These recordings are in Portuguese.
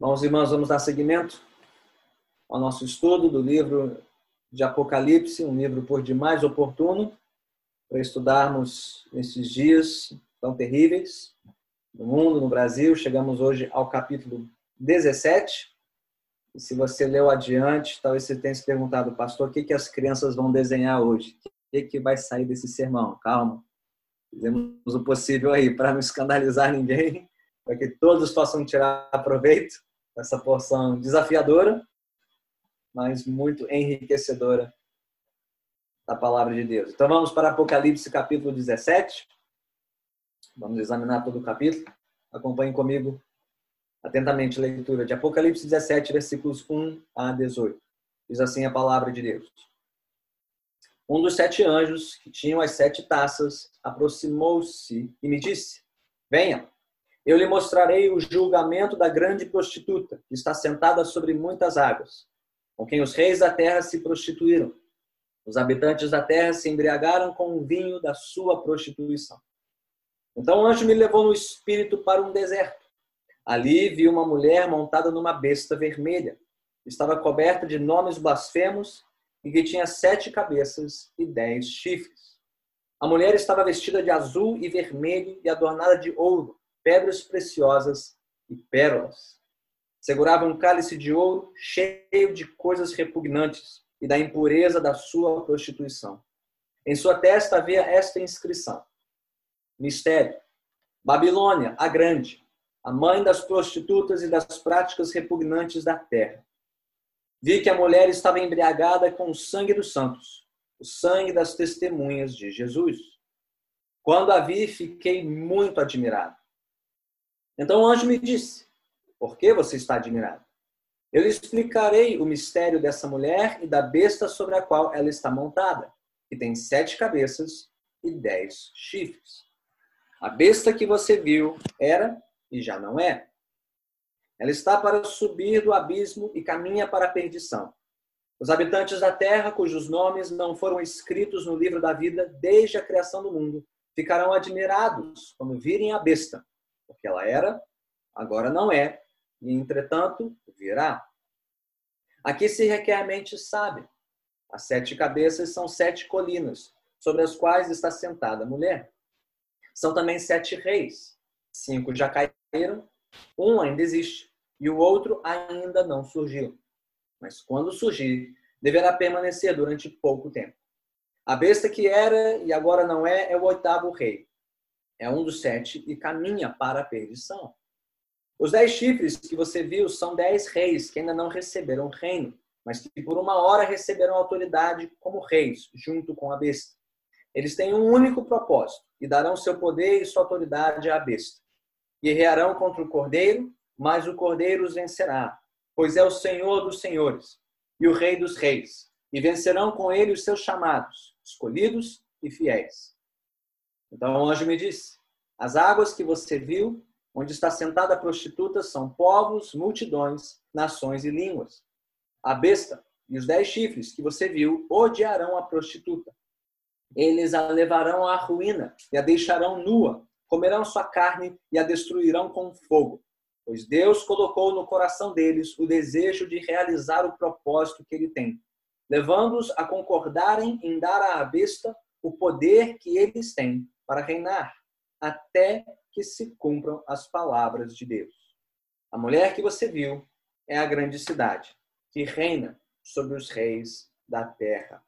Irmãos e irmãs, vamos dar seguimento ao nosso estudo do livro de Apocalipse, um livro por demais oportuno para estudarmos nesses dias tão terríveis no mundo, no Brasil. Chegamos hoje ao capítulo 17. E se você leu adiante, talvez você tenha se perguntado, pastor, o que, que as crianças vão desenhar hoje? O que, que vai sair desse sermão? Calma. Fizemos o possível aí para não escandalizar ninguém, para que todos possam tirar proveito essa porção desafiadora, mas muito enriquecedora da palavra de Deus. Então vamos para Apocalipse capítulo 17. Vamos examinar todo o capítulo. Acompanhem comigo atentamente a leitura de Apocalipse 17, versículos 1 a 18. Diz assim a palavra de Deus. Um dos sete anjos que tinham as sete taças aproximou-se e me disse: Venha, eu lhe mostrarei o julgamento da grande prostituta, que está sentada sobre muitas águas, com quem os reis da terra se prostituíram. Os habitantes da terra se embriagaram com o vinho da sua prostituição. Então o anjo me levou no espírito para um deserto. Ali vi uma mulher montada numa besta vermelha. Estava coberta de nomes blasfemos e que tinha sete cabeças e dez chifres. A mulher estava vestida de azul e vermelho e adornada de ouro pedras preciosas e pérolas. Segurava um cálice de ouro cheio de coisas repugnantes e da impureza da sua prostituição. Em sua testa havia esta inscrição: Mistério. Babilônia, a grande, a mãe das prostitutas e das práticas repugnantes da terra. Vi que a mulher estava embriagada com o sangue dos santos, o sangue das testemunhas de Jesus. Quando a vi, fiquei muito admirado. Então o anjo me disse: Por que você está admirado? Eu lhe explicarei o mistério dessa mulher e da besta sobre a qual ela está montada, que tem sete cabeças e dez chifres. A besta que você viu era e já não é. Ela está para subir do abismo e caminha para a perdição. Os habitantes da terra, cujos nomes não foram escritos no livro da vida desde a criação do mundo, ficarão admirados quando virem a besta porque ela era, agora não é, e entretanto virá. Aqui se requer mente sábia. As sete cabeças são sete colinas, sobre as quais está sentada a mulher. São também sete reis. Cinco já caíram, um ainda existe, e o outro ainda não surgiu. Mas quando surgir, deverá permanecer durante pouco tempo. A besta que era e agora não é, é o oitavo rei é um dos sete e caminha para a perdição. Os dez chifres que você viu são dez reis que ainda não receberam reino, mas que por uma hora receberam autoridade como reis, junto com a besta. Eles têm um único propósito e darão seu poder e sua autoridade à besta. Guerrearão contra o cordeiro, mas o cordeiro os vencerá, pois é o Senhor dos senhores e o Rei dos reis, e vencerão com ele os seus chamados, escolhidos e fiéis. Então o anjo me disse: As águas que você viu, onde está sentada a prostituta, são povos, multidões, nações e línguas. A besta e os dez chifres que você viu odiarão a prostituta. Eles a levarão à ruína e a deixarão nua, comerão sua carne e a destruirão com fogo. Pois Deus colocou no coração deles o desejo de realizar o propósito que ele tem, levando-os a concordarem em dar à besta o poder que eles têm para reinar, até que se cumpram as palavras de Deus. A mulher que você viu é a grande cidade, que reina sobre os reis da terra.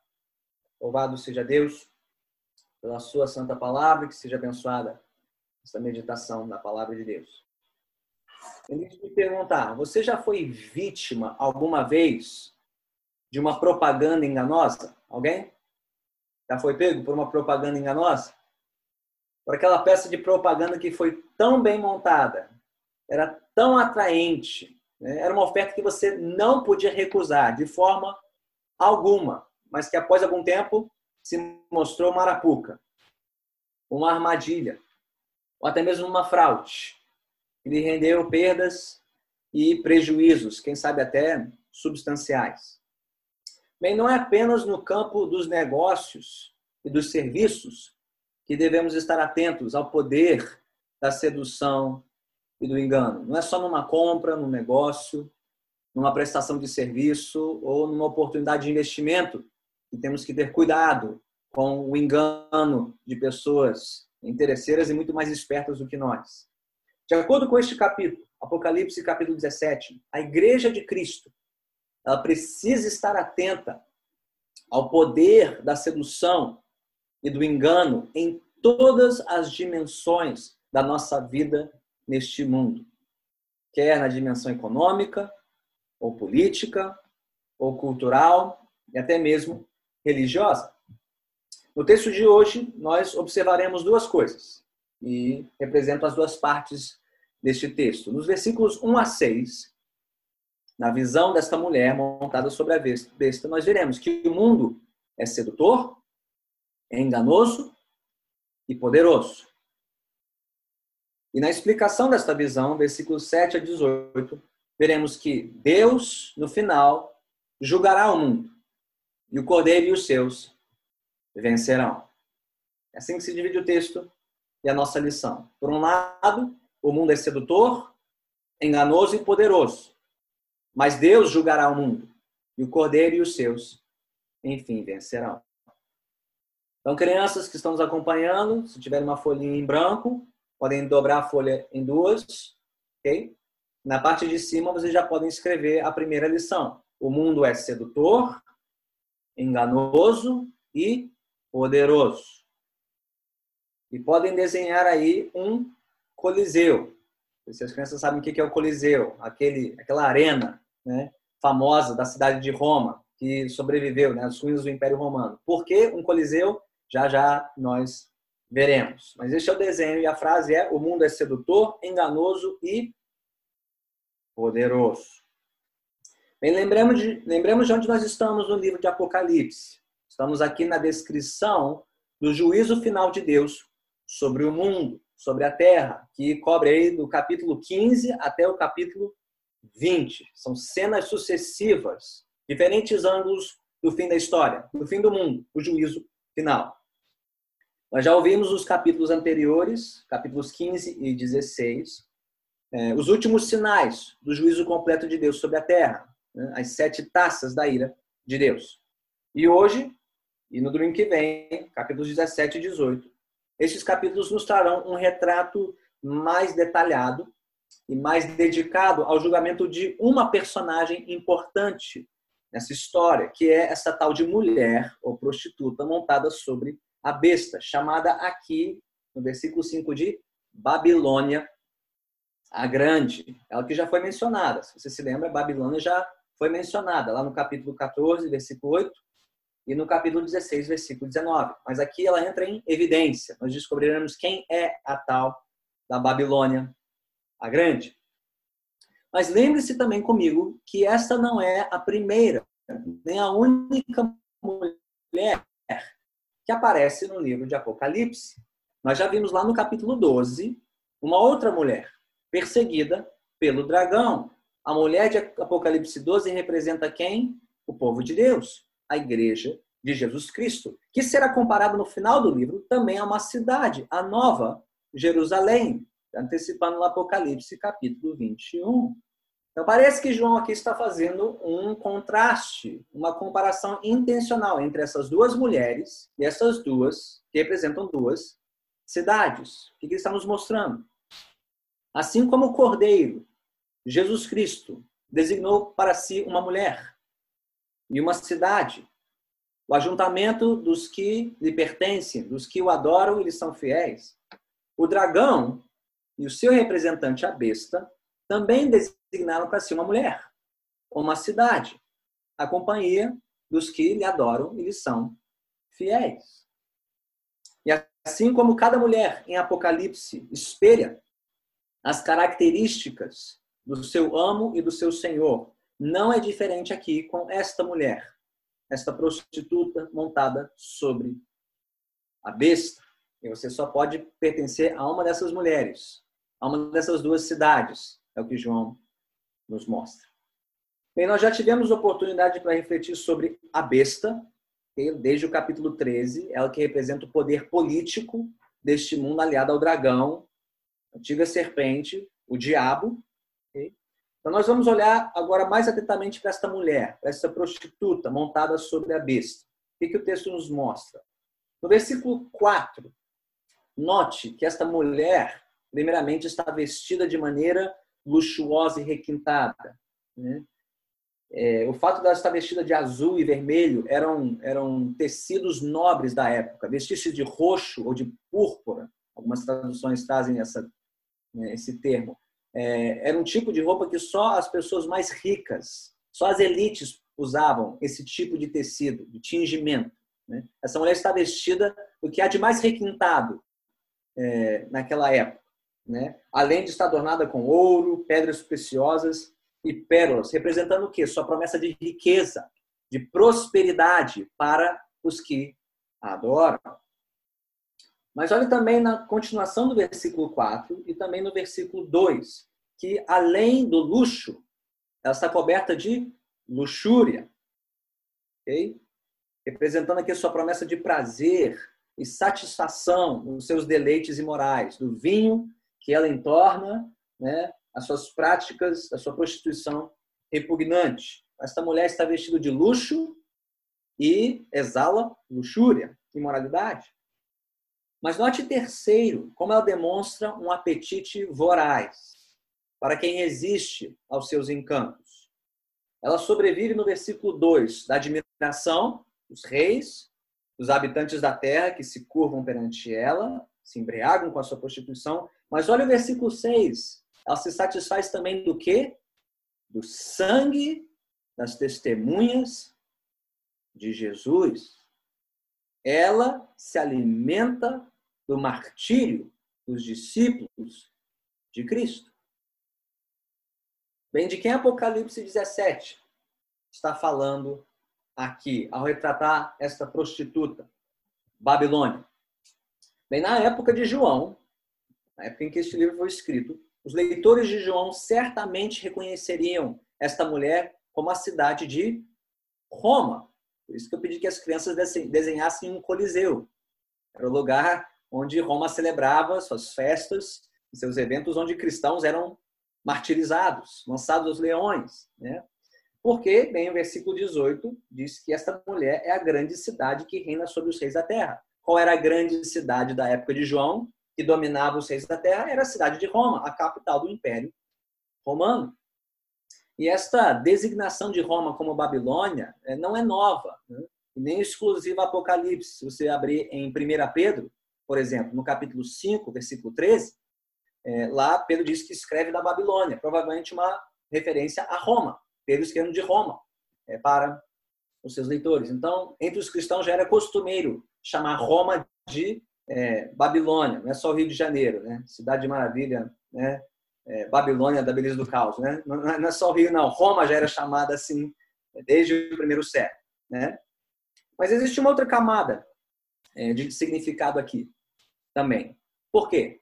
Louvado seja Deus pela sua santa palavra, que seja abençoada essa meditação na palavra de Deus. Eu me perguntar, você já foi vítima alguma vez de uma propaganda enganosa? Alguém? Já foi pego por uma propaganda enganosa? Por aquela peça de propaganda que foi tão bem montada, era tão atraente, né? era uma oferta que você não podia recusar de forma alguma, mas que após algum tempo se mostrou marapuca, uma armadilha, ou até mesmo uma fraude, que lhe rendeu perdas e prejuízos, quem sabe até substanciais. Bem, não é apenas no campo dos negócios e dos serviços que devemos estar atentos ao poder da sedução e do engano. Não é só numa compra, num negócio, numa prestação de serviço ou numa oportunidade de investimento que temos que ter cuidado com o engano de pessoas interesseiras e muito mais espertas do que nós. De acordo com este capítulo, Apocalipse capítulo 17, a igreja de Cristo, ela precisa estar atenta ao poder da sedução e do engano em todas as dimensões da nossa vida neste mundo, quer na dimensão econômica, ou política, ou cultural, e até mesmo religiosa. No texto de hoje, nós observaremos duas coisas, e representam as duas partes deste texto. Nos versículos 1 a 6, na visão desta mulher montada sobre a besta, nós veremos que o mundo é sedutor, é enganoso e poderoso. E na explicação desta visão, versículos 7 a 18, veremos que Deus, no final, julgará o mundo e o cordeiro e os seus vencerão. É assim que se divide o texto e a nossa lição. Por um lado, o mundo é sedutor, enganoso e poderoso. Mas Deus julgará o mundo e o cordeiro e os seus, enfim, vencerão. Então, crianças que estão nos acompanhando, se tiver uma folhinha em branco, podem dobrar a folha em duas, ok? Na parte de cima, vocês já podem escrever a primeira lição. O mundo é sedutor, enganoso e poderoso. E podem desenhar aí um coliseu. Se as crianças sabem o que é o coliseu, aquele, aquela arena né, famosa da cidade de Roma, que sobreviveu, né, as ruínas do Império Romano. Por que um coliseu? Já já nós veremos. Mas este é o desenho e a frase é: o mundo é sedutor, enganoso e poderoso. Bem, lembramos de, lembramos de onde nós estamos no livro de Apocalipse. Estamos aqui na descrição do juízo final de Deus sobre o mundo, sobre a terra, que cobre aí do capítulo 15 até o capítulo 20. São cenas sucessivas, diferentes ângulos do fim da história, do fim do mundo, o juízo final. Nós já ouvimos os capítulos anteriores, capítulos 15 e 16, é, os últimos sinais do juízo completo de Deus sobre a terra, né, as sete taças da ira de Deus. E hoje, e no domingo que vem, capítulos 17 e 18, esses capítulos nos trarão um retrato mais detalhado e mais dedicado ao julgamento de uma personagem importante nessa história, que é essa tal de mulher ou prostituta montada sobre a besta, chamada aqui no versículo 5 de Babilônia a Grande, ela que já foi mencionada. Se você se lembra, Babilônia já foi mencionada lá no capítulo 14, versículo 8, e no capítulo 16, versículo 19. Mas aqui ela entra em evidência. Nós descobriremos quem é a tal da Babilônia a Grande. Mas lembre-se também comigo que esta não é a primeira, nem a única mulher que aparece no livro de Apocalipse. Nós já vimos lá no capítulo 12 uma outra mulher perseguida pelo dragão. A mulher de Apocalipse 12 representa quem? O povo de Deus, a igreja de Jesus Cristo, que será comparado no final do livro também a uma cidade, a nova Jerusalém, antecipando o Apocalipse capítulo 21. Então parece que João aqui está fazendo um contraste, uma comparação intencional entre essas duas mulheres e essas duas que representam duas cidades. O que ele está nos mostrando? Assim como o Cordeiro, Jesus Cristo, designou para si uma mulher e uma cidade, o ajuntamento dos que lhe pertencem, dos que o adoram e lhe são fiéis. O dragão e o seu representante, a besta, também designaram para si uma mulher, uma cidade, a companhia dos que lhe adoram e lhe são fiéis. E assim como cada mulher em Apocalipse espelha as características do seu amo e do seu senhor. Não é diferente aqui com esta mulher, esta prostituta montada sobre a besta. E você só pode pertencer a uma dessas mulheres, a uma dessas duas cidades, é o que João nos mostra. Bem, nós já tivemos oportunidade para refletir sobre a besta, desde o capítulo 13, ela que representa o poder político deste mundo aliado ao dragão, antiga serpente, o diabo. Então, nós vamos olhar agora mais atentamente para esta mulher, para esta prostituta montada sobre a besta. O que, que o texto nos mostra? No versículo 4, note que esta mulher, primeiramente, está vestida de maneira luxuosa e requintada. Né? É, o fato dela estar vestida de azul e vermelho eram, eram tecidos nobres da época. Vestir-se de roxo ou de púrpura, algumas traduções trazem essa, né, esse termo. É, era um tipo de roupa que só as pessoas mais ricas, só as elites usavam esse tipo de tecido, de tingimento. Né? Essa mulher está vestida do que há de mais requintado é, naquela época. Né? Além de estar adornada com ouro, pedras preciosas e pérolas, representando o quê? Sua promessa de riqueza, de prosperidade para os que a adoram. Mas olhe também na continuação do versículo 4 e também no versículo 2, que além do luxo, ela está coberta de luxúria. Okay? Representando aqui sua promessa de prazer e satisfação nos seus deleites imorais, do vinho que ela entorna, né, as suas práticas, a sua prostituição repugnante. Esta mulher está vestida de luxo e exala luxúria, imoralidade. Mas note terceiro, como ela demonstra um apetite voraz para quem resiste aos seus encantos. Ela sobrevive no versículo 2 da admiração dos reis, dos habitantes da terra que se curvam perante ela, se embriagam com a sua prostituição. Mas olha o versículo 6. Ela se satisfaz também do quê? Do sangue das testemunhas de Jesus. Ela se alimenta do martírio dos discípulos de Cristo. Bem, de quem Apocalipse 17 está falando aqui, ao retratar esta prostituta, Babilônia? Bem, na época de João, na época em que este livro foi escrito, os leitores de João certamente reconheceriam esta mulher como a cidade de Roma. Por isso que eu pedi que as crianças desenhassem um coliseu. Era o lugar onde Roma celebrava suas festas, seus eventos, onde cristãos eram martirizados, lançados aos leões. Né? Porque, bem, o versículo 18 diz que esta mulher é a grande cidade que reina sobre os reis da terra. Qual era a grande cidade da época de João, que dominava os reis da terra? Era a cidade de Roma, a capital do Império Romano. E esta designação de Roma como Babilônia eh, não é nova, né? nem exclusiva Apocalipse. Se você abrir em 1 Pedro, por exemplo, no capítulo 5, versículo 13, é, lá Pedro diz que escreve da Babilônia, provavelmente uma referência a Roma. Pedro escrevendo de Roma é, para os seus leitores. Então, entre os cristãos já era costumeiro chamar Roma de é, Babilônia, não é só o Rio de Janeiro, né? Cidade de Maravilha, né? É, Babilônia da beleza do caos, né? Não, não, é só o Rio, não. Roma já era chamada assim desde o primeiro século, né? Mas existe uma outra camada é, de significado aqui também. Por quê?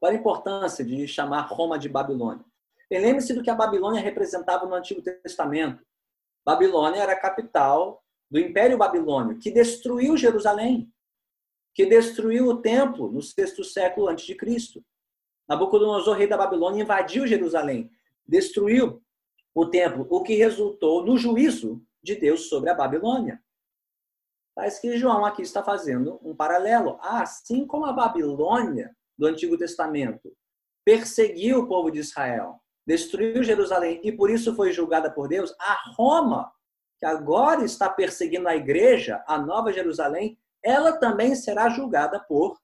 Qual a importância de chamar Roma de Babilônia? Lembre-se do que a Babilônia representava no Antigo Testamento. Babilônia era a capital do Império Babilônio, que destruiu Jerusalém, que destruiu o templo no sexto século antes de Cristo. Nabucodonosor, rei da Babilônia, invadiu Jerusalém, destruiu o templo, o que resultou no juízo de Deus sobre a Babilônia. Mas que João aqui está fazendo um paralelo. Assim como a Babilônia do Antigo Testamento perseguiu o povo de Israel, destruiu Jerusalém e por isso foi julgada por Deus, a Roma, que agora está perseguindo a igreja, a Nova Jerusalém, ela também será julgada por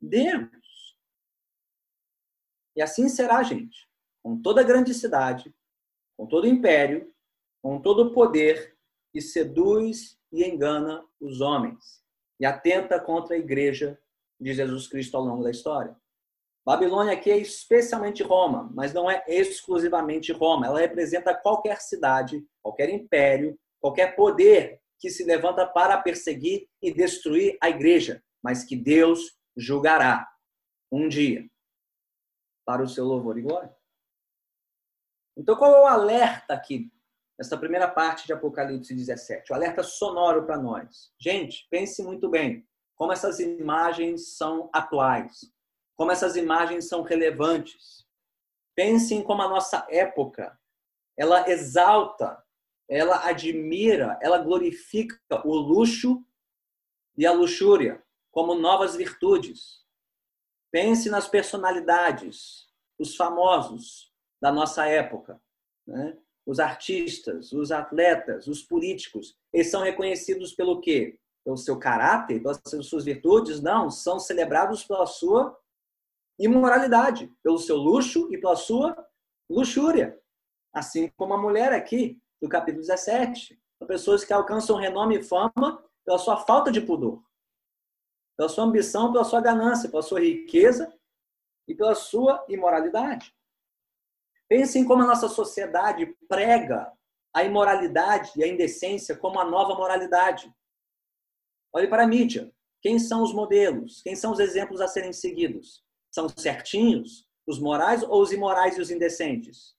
Deus. E assim será, gente, com toda grande cidade, com todo império, com todo poder que seduz e engana os homens e atenta contra a igreja de Jesus Cristo ao longo da história. Babilônia aqui é especialmente Roma, mas não é exclusivamente Roma. Ela representa qualquer cidade, qualquer império, qualquer poder que se levanta para perseguir e destruir a igreja, mas que Deus julgará um dia para o seu louvor e glória. Então, qual é o alerta aqui nessa primeira parte de Apocalipse 17? O alerta sonoro para nós. Gente, pense muito bem como essas imagens são atuais como essas imagens são relevantes. Pensem como a nossa época, ela exalta, ela admira, ela glorifica o luxo e a luxúria como novas virtudes. Pense nas personalidades, os famosos da nossa época, né? os artistas, os atletas, os políticos. Eles são reconhecidos pelo quê? Pelo seu caráter, pelas suas virtudes? Não, são celebrados pela sua imoralidade, pelo seu luxo e pela sua luxúria. Assim como a mulher aqui, do capítulo 17. São pessoas que alcançam renome e fama pela sua falta de pudor, pela sua ambição, pela sua ganância, pela sua riqueza e pela sua imoralidade. Pensem como a nossa sociedade prega a imoralidade e a indecência como a nova moralidade. Olhe para a mídia. Quem são os modelos? Quem são os exemplos a serem seguidos? São certinhos, os morais ou os imorais e os indecentes?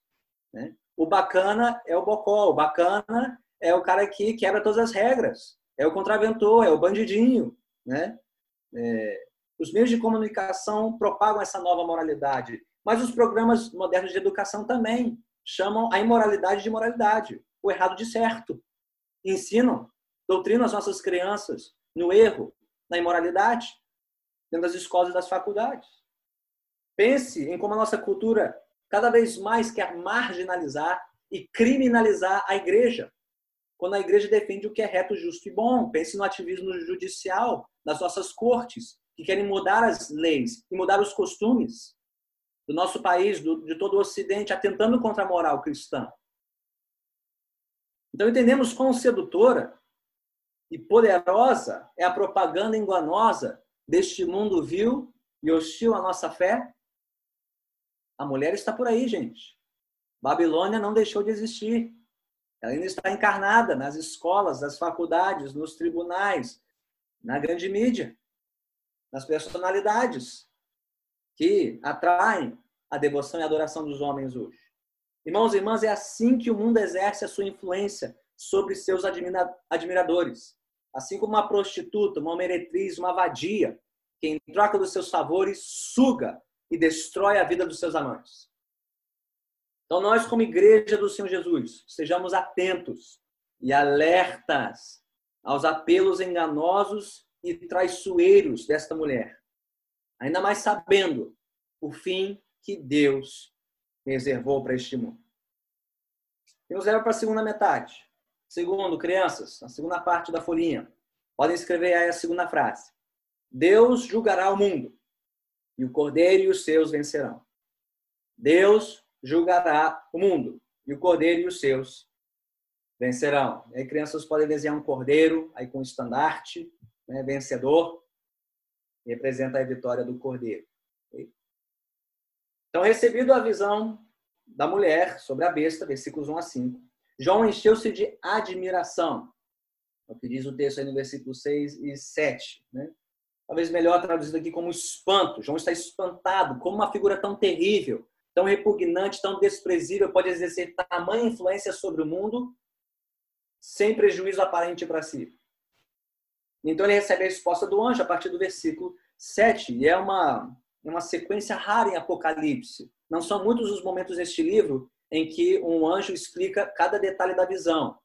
Né? O bacana é o bocó, o bacana é o cara que quebra todas as regras, é o contraventor, é o bandidinho, né? É, os meios de comunicação propagam essa nova moralidade, mas os programas modernos de educação também chamam a imoralidade de moralidade, o errado de certo. Ensinam, doutrinam as nossas crianças no erro, na imoralidade, dentro das escolas e das faculdades. Pense em como a nossa cultura cada vez mais quer marginalizar e criminalizar a igreja. Quando a igreja defende o que é reto, justo e bom. Pense no ativismo judicial das nossas cortes, que querem mudar as leis e mudar os costumes do nosso país, do, de todo o Ocidente, atentando contra a moral cristã. Então entendemos quão sedutora e poderosa é a propaganda enganosa deste mundo vil e hostil à nossa fé a mulher está por aí, gente. Babilônia não deixou de existir. Ela ainda está encarnada nas escolas, nas faculdades, nos tribunais, na grande mídia, nas personalidades que atraem a devoção e a adoração dos homens hoje. Irmãos e irmãs, é assim que o mundo exerce a sua influência sobre seus admiradores. Assim como uma prostituta, uma meretriz, uma vadia, que em troca dos seus favores suga e destrói a vida dos seus amantes. Então, nós, como igreja do Senhor Jesus, sejamos atentos e alertas aos apelos enganosos e traiçoeiros desta mulher, ainda mais sabendo o fim que Deus reservou para este mundo. E nos leva para a segunda metade. Segundo, crianças, a segunda parte da folhinha. Podem escrever aí a segunda frase. Deus julgará o mundo e o cordeiro e os seus vencerão. Deus julgará o mundo e o cordeiro e os seus vencerão. E aí crianças podem desenhar um cordeiro aí com um estandarte, né, vencedor, representa a vitória do cordeiro. Então, recebido a visão da mulher sobre a besta, versículos 1 a 5, João encheu-se de admiração. É o que diz o texto aí no versículo 6 e 7. Né? Talvez melhor traduzido aqui como espanto. João está espantado, como uma figura tão terrível, tão repugnante, tão desprezível pode exercer tamanha influência sobre o mundo sem prejuízo aparente para si. Então ele recebe a resposta do anjo a partir do versículo 7, e é uma, uma sequência rara em Apocalipse. Não são muitos os momentos neste livro em que um anjo explica cada detalhe da visão.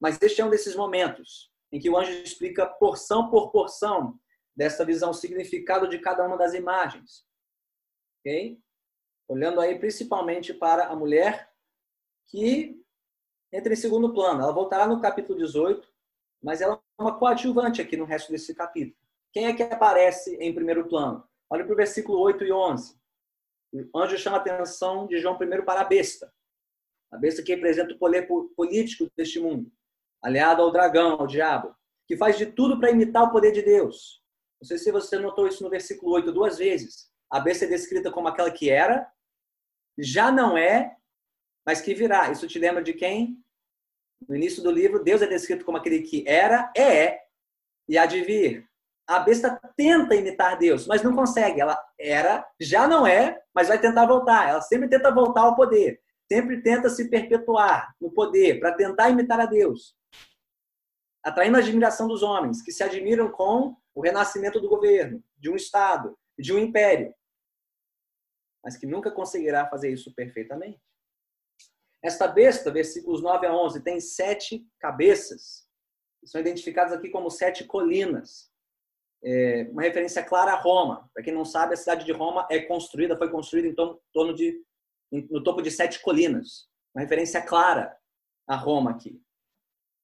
Mas este é um desses momentos em que o anjo explica porção por porção dessa visão, significado de cada uma das imagens. Ok? Olhando aí principalmente para a mulher que entra em segundo plano. Ela voltará no capítulo 18, mas ela é uma coadjuvante aqui no resto desse capítulo. Quem é que aparece em primeiro plano? Olha para o versículo 8 e 11. O anjo chama a atenção de João primeiro para a besta. A besta que representa o poder político deste mundo, aliado ao dragão, ao diabo, que faz de tudo para imitar o poder de Deus. Não sei se você notou isso no versículo 8 duas vezes. A besta é descrita como aquela que era, já não é, mas que virá. Isso te lembra de quem? No início do livro, Deus é descrito como aquele que era, é e há de vir. A besta tenta imitar Deus, mas não consegue. Ela era, já não é, mas vai tentar voltar. Ela sempre tenta voltar ao poder. Sempre tenta se perpetuar no poder para tentar imitar a Deus. Atraindo a admiração dos homens, que se admiram com o renascimento do governo, de um Estado, de um império. mas que nunca conseguirá fazer isso perfeitamente. Esta besta, versículos 9 a 11, tem sete cabeças. São identificadas aqui como sete colinas. É uma referência clara a Roma. Para quem não sabe, a cidade de Roma é construída, foi construída em torno de, no topo de sete colinas. Uma referência clara a Roma aqui.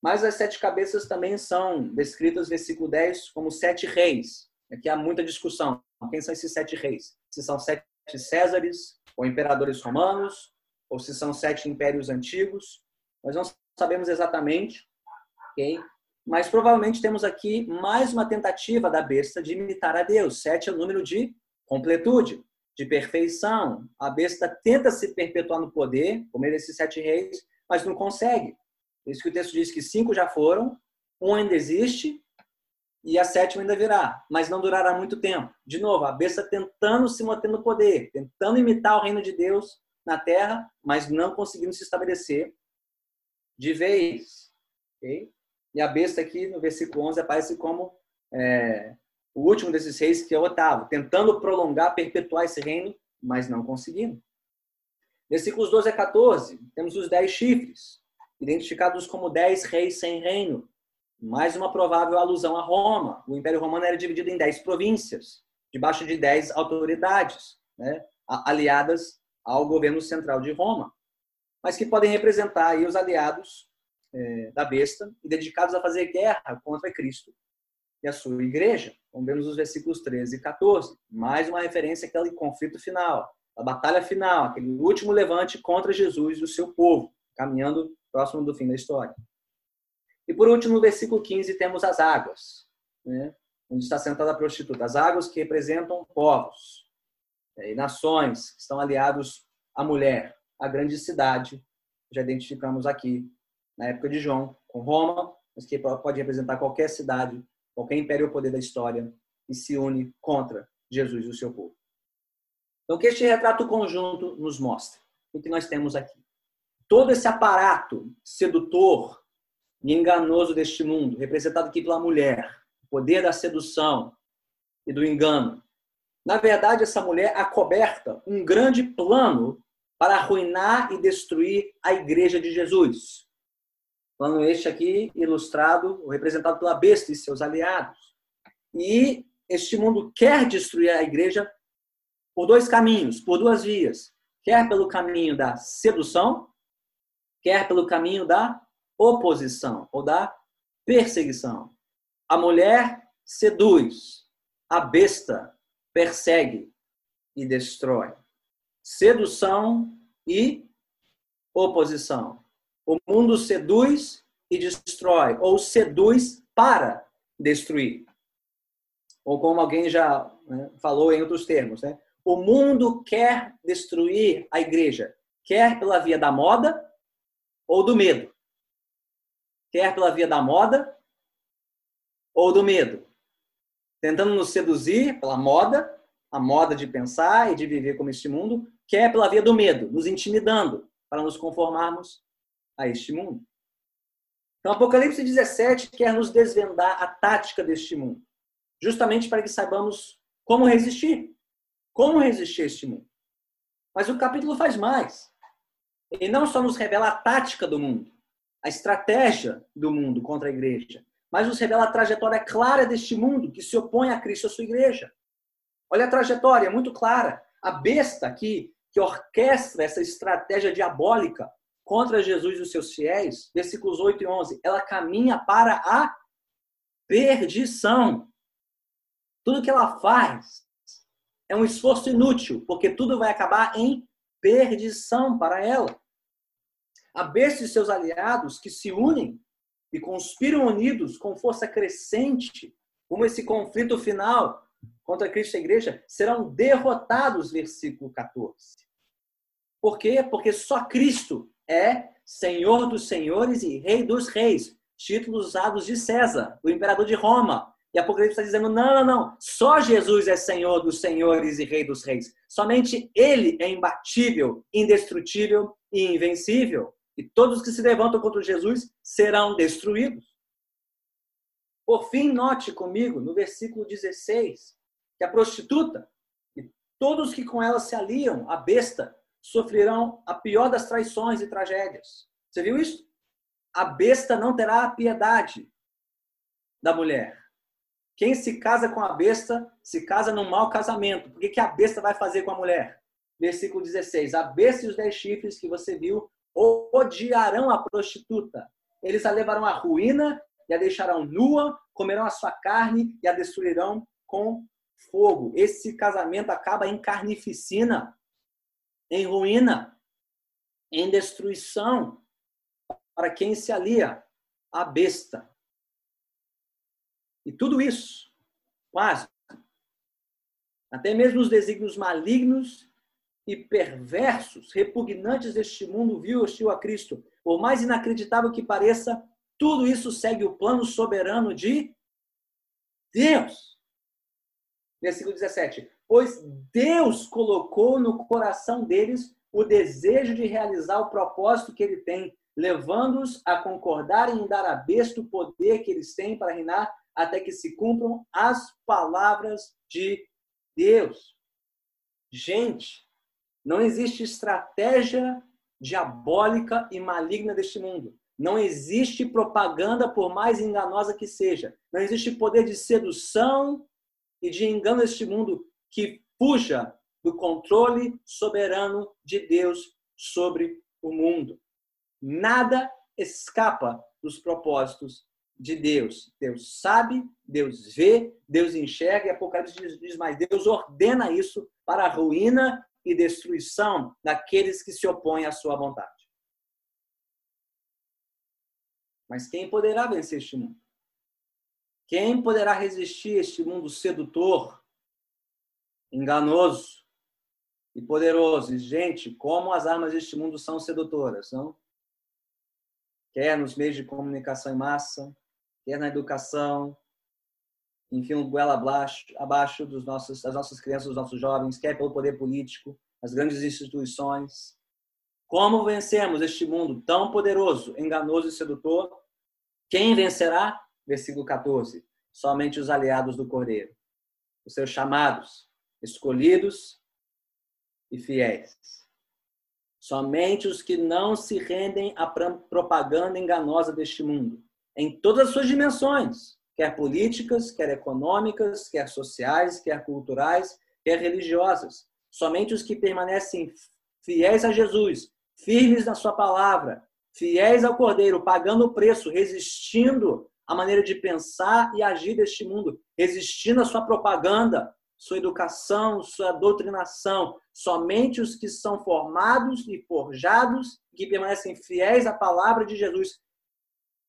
Mas as sete cabeças também são descritas, versículo 10, como sete reis. Aqui há muita discussão. Quem são esses sete reis? Se são sete Césares ou imperadores romanos, ou se são sete impérios antigos. Nós não sabemos exatamente, ok? Mas provavelmente temos aqui mais uma tentativa da besta de imitar a Deus. Sete é o número de completude, de perfeição. A besta tenta se perpetuar no poder, como esses sete reis, mas não consegue. Por isso que o texto diz que cinco já foram, um ainda existe e a sétima ainda virá, mas não durará muito tempo. De novo, a besta tentando se manter no poder, tentando imitar o reino de Deus na terra, mas não conseguindo se estabelecer de vez. Okay? E a besta aqui, no versículo 11, aparece como é, o último desses reis, que é o oitavo, tentando prolongar, perpetuar esse reino, mas não conseguindo. Versículos 12 a 14, temos os dez chifres, identificados como dez reis sem reino. Mais uma provável alusão a Roma. O Império Romano era dividido em dez províncias, debaixo de dez autoridades, né, aliadas ao governo central de Roma, mas que podem representar aí os aliados é, da besta e dedicados a fazer guerra contra Cristo e a sua igreja. Vamos ver nos versículos 13 e 14. Mais uma referência àquele conflito final, a batalha final, aquele último levante contra Jesus e o seu povo, caminhando próximo do fim da história. E por último, no versículo 15, temos as águas, né? onde está sentada a prostituta. As águas que representam povos é, e nações que estão aliados à mulher, à grande cidade, já identificamos aqui na época de João, com Roma, mas que pode representar qualquer cidade, qualquer império ou poder da história, e se une contra Jesus e o seu povo. Então, o que este retrato conjunto nos mostra? O que nós temos aqui? Todo esse aparato sedutor e enganoso deste mundo, representado aqui pela mulher, o poder da sedução e do engano. Na verdade, essa mulher acoberta um grande plano para arruinar e destruir a igreja de Jesus. Plano este aqui ilustrado, representado pela besta e seus aliados. E este mundo quer destruir a igreja por dois caminhos, por duas vias. Quer pelo caminho da sedução, quer pelo caminho da oposição ou da perseguição. A mulher seduz, a besta persegue e destrói. Sedução e oposição. O mundo seduz e destrói, ou seduz para destruir. Ou como alguém já né, falou em outros termos, né? o mundo quer destruir a igreja, quer pela via da moda ou do medo quer pela via da moda ou do medo, tentando nos seduzir pela moda, a moda de pensar e de viver como este mundo, quer pela via do medo, nos intimidando para nos conformarmos a este mundo. Então, Apocalipse 17 quer nos desvendar a tática deste mundo, justamente para que saibamos como resistir. Como resistir a este mundo. Mas o capítulo faz mais. Ele não só nos revela a tática do mundo, a estratégia do mundo contra a igreja, mas nos revela a trajetória clara deste mundo que se opõe a Cristo e a sua igreja. Olha a trajetória, muito clara. A besta aqui, que orquestra essa estratégia diabólica contra Jesus e os seus fiéis, versículos 8 e 11, ela caminha para a perdição. Tudo que ela faz é um esforço inútil, porque tudo vai acabar em perdição para ela a besta e seus aliados que se unem e conspiram unidos com força crescente, como esse conflito final contra Cristo e a igreja, serão derrotados, versículo 14. Por quê? Porque só Cristo é Senhor dos senhores e Rei dos reis, títulos usados de César, o imperador de Roma. E Apocalipse está dizendo: não, não, não, só Jesus é Senhor dos senhores e Rei dos reis. Somente Ele é imbatível, indestrutível e invencível e todos que se levantam contra Jesus serão destruídos. Por fim, note comigo no versículo 16 que a prostituta, Todos que com ela se aliam, a besta, sofrerão a pior das traições e tragédias. Você viu isso? A besta não terá piedade da mulher. Quem se casa com a besta se casa num mau casamento. Por que, que a besta vai fazer com a mulher? Versículo 16: A besta e os dez chifres que você viu odiarão a prostituta. Eles a levarão à ruína e a deixarão nua, comerão a sua carne e a destruirão com fogo. Esse casamento acaba em carnificina, em ruína, em destruição para quem se alia à besta. E tudo isso, quase, até mesmo os desígnios malignos e perversos, repugnantes deste mundo, viu hostil a Cristo. Por mais inacreditável que pareça, tudo isso segue o plano soberano de Deus. Versículo 17. Pois Deus colocou no coração deles o desejo de realizar o propósito que ele tem, levando-os a concordarem em dar a besta o poder que eles têm para reinar até que se cumpram as palavras de Deus. Gente, não existe estratégia diabólica e maligna deste mundo. Não existe propaganda, por mais enganosa que seja. Não existe poder de sedução e de engano deste mundo que fuja do controle soberano de Deus sobre o mundo. Nada escapa dos propósitos de Deus. Deus sabe, Deus vê, Deus enxerga, e Apocalipse diz, diz mais: Deus ordena isso para a ruína e destruição daqueles que se opõem à sua vontade. Mas quem poderá vencer este mundo? Quem poderá resistir a este mundo sedutor, enganoso e poderoso? E, gente, como as armas deste mundo são sedutoras, não? Quer nos meios de comunicação em massa, quer na educação, enfim, um goela abaixo, abaixo dos nossos, das nossas crianças, dos nossos jovens, quer pelo poder político, as grandes instituições. Como vencemos este mundo tão poderoso, enganoso e sedutor? Quem vencerá? Versículo 14. Somente os aliados do Cordeiro, os seus chamados, escolhidos e fiéis. Somente os que não se rendem à propaganda enganosa deste mundo em todas as suas dimensões, quer políticas, quer econômicas, quer sociais, quer culturais, quer religiosas. Somente os que permanecem fiéis a Jesus, firmes na sua palavra, fiéis ao Cordeiro, pagando o preço, resistindo à maneira de pensar e agir deste mundo, resistindo à sua propaganda, sua educação, sua doutrinação. Somente os que são formados e forjados, que permanecem fiéis à palavra de Jesus,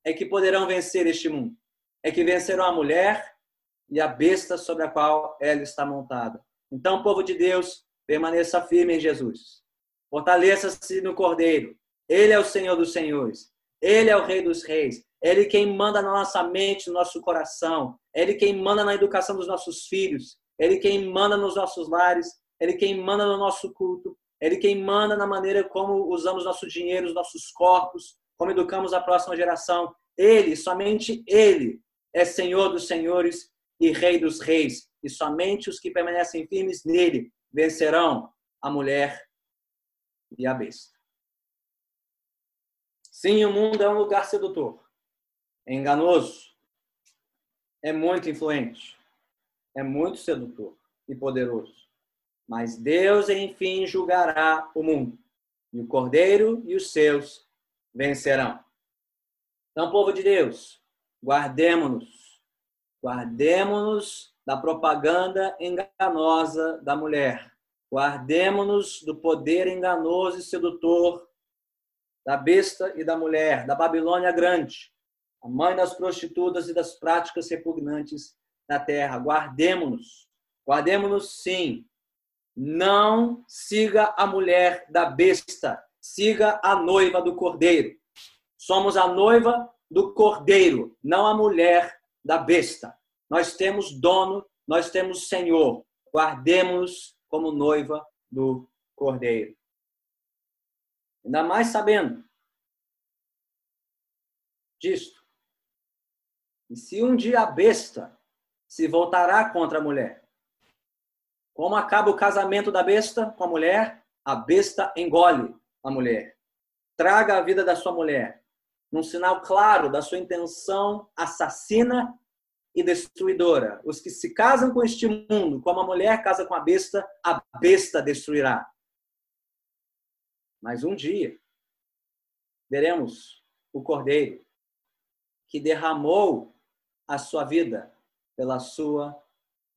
é que poderão vencer este mundo. É que vencerão a mulher e a besta sobre a qual ela está montada. Então, povo de Deus, permaneça firme em Jesus. Fortaleça-se no Cordeiro. Ele é o Senhor dos Senhores. Ele é o Rei dos Reis. Ele quem manda na nossa mente, no nosso coração. Ele quem manda na educação dos nossos filhos. Ele quem manda nos nossos lares. Ele quem manda no nosso culto. Ele quem manda na maneira como usamos nosso dinheiro, os nossos corpos, como educamos a próxima geração. Ele, somente Ele, é Senhor dos senhores e Rei dos reis. E somente os que permanecem firmes nele vencerão a mulher e a besta. Sim, o mundo é um lugar sedutor, é enganoso, é muito influente, é muito sedutor e poderoso. Mas Deus, enfim, julgará o mundo, e o cordeiro e os seus vencerão. Então, povo de Deus, guardemos-nos, guardemos-nos da propaganda enganosa da mulher, guardemos-nos do poder enganoso e sedutor da besta e da mulher, da Babilônia grande, a mãe das prostitutas e das práticas repugnantes da terra. Guardemos-nos, guardemos-nos sim. Não siga a mulher da besta, siga a noiva do cordeiro. Somos a noiva do cordeiro, não a mulher da besta. Nós temos dono, nós temos senhor. Guardemos como noiva do cordeiro. Ainda mais sabendo disto. E se um dia a besta se voltará contra a mulher, Como acaba o casamento da besta com a mulher? A besta engole a mulher. Traga a vida da sua mulher, num sinal claro da sua intenção assassina e destruidora. Os que se casam com este mundo, como a mulher casa com a besta, a besta destruirá. Mas um dia veremos o Cordeiro que derramou a sua vida pela sua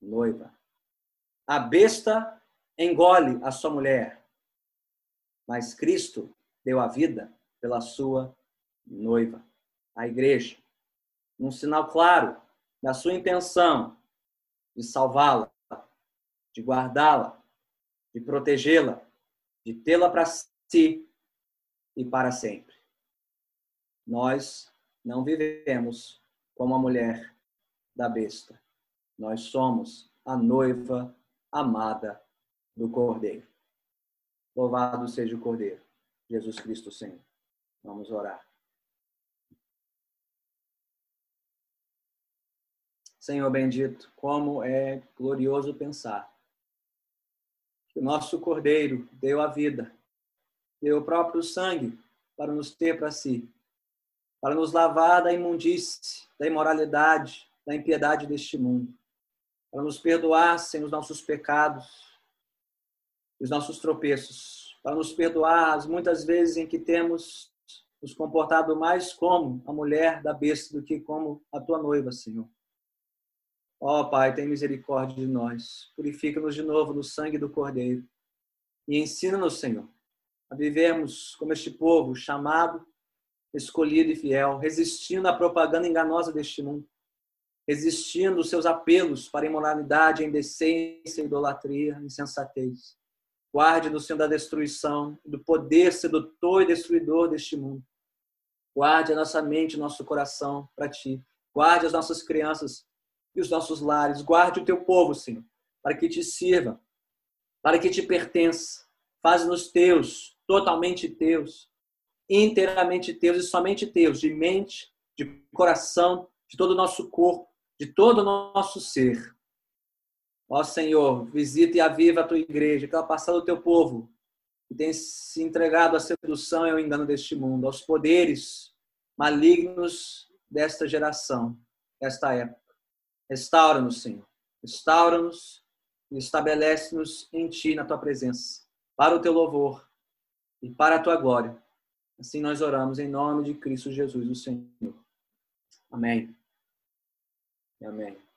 noiva. A besta engole a sua mulher, mas Cristo deu a vida pela sua noiva, a igreja. Um sinal claro da sua intenção de salvá-la, de guardá-la, de protegê-la, de tê-la para si e para sempre. Nós não vivemos como a mulher da besta. Nós somos a noiva amada do Cordeiro. Louvado seja o Cordeiro, Jesus Cristo Senhor. Vamos orar. Senhor bendito, como é glorioso pensar que o nosso Cordeiro deu a vida, deu o próprio sangue para nos ter para si, para nos lavar da imundície, da imoralidade, da impiedade deste mundo, para nos perdoar sem os nossos pecados, os nossos tropeços, para nos perdoar as muitas vezes em que temos nos comportado mais como a mulher da besta do que como a tua noiva, Senhor. Ó oh, Pai, tem misericórdia de nós. Purifica-nos de novo no sangue do Cordeiro. E ensina-nos, Senhor, a vivermos como este povo chamado, escolhido e fiel, resistindo à propaganda enganosa deste mundo, resistindo aos seus apelos para imoralidade, indecência, idolatria, insensatez. Guarde-nos, Senhor, da destruição, do poder sedutor e destruidor deste mundo. Guarde a nossa mente, nosso coração para Ti. Guarde as nossas crianças e os nossos lares. Guarde o teu povo, Senhor, para que te sirva, para que te pertença. Faz-nos teus, totalmente teus, inteiramente teus e somente teus, de mente, de coração, de todo o nosso corpo, de todo o nosso ser. Ó Senhor, visita e aviva a tua igreja, que ela passar do teu povo, que tem se entregado à sedução e ao engano deste mundo, aos poderes malignos desta geração, desta época. Restaura-nos, Senhor. Restaura-nos e estabelece-nos em Ti, na Tua presença, para o Teu louvor e para a Tua glória. Assim nós oramos em nome de Cristo Jesus, o Senhor. Amém. Amém.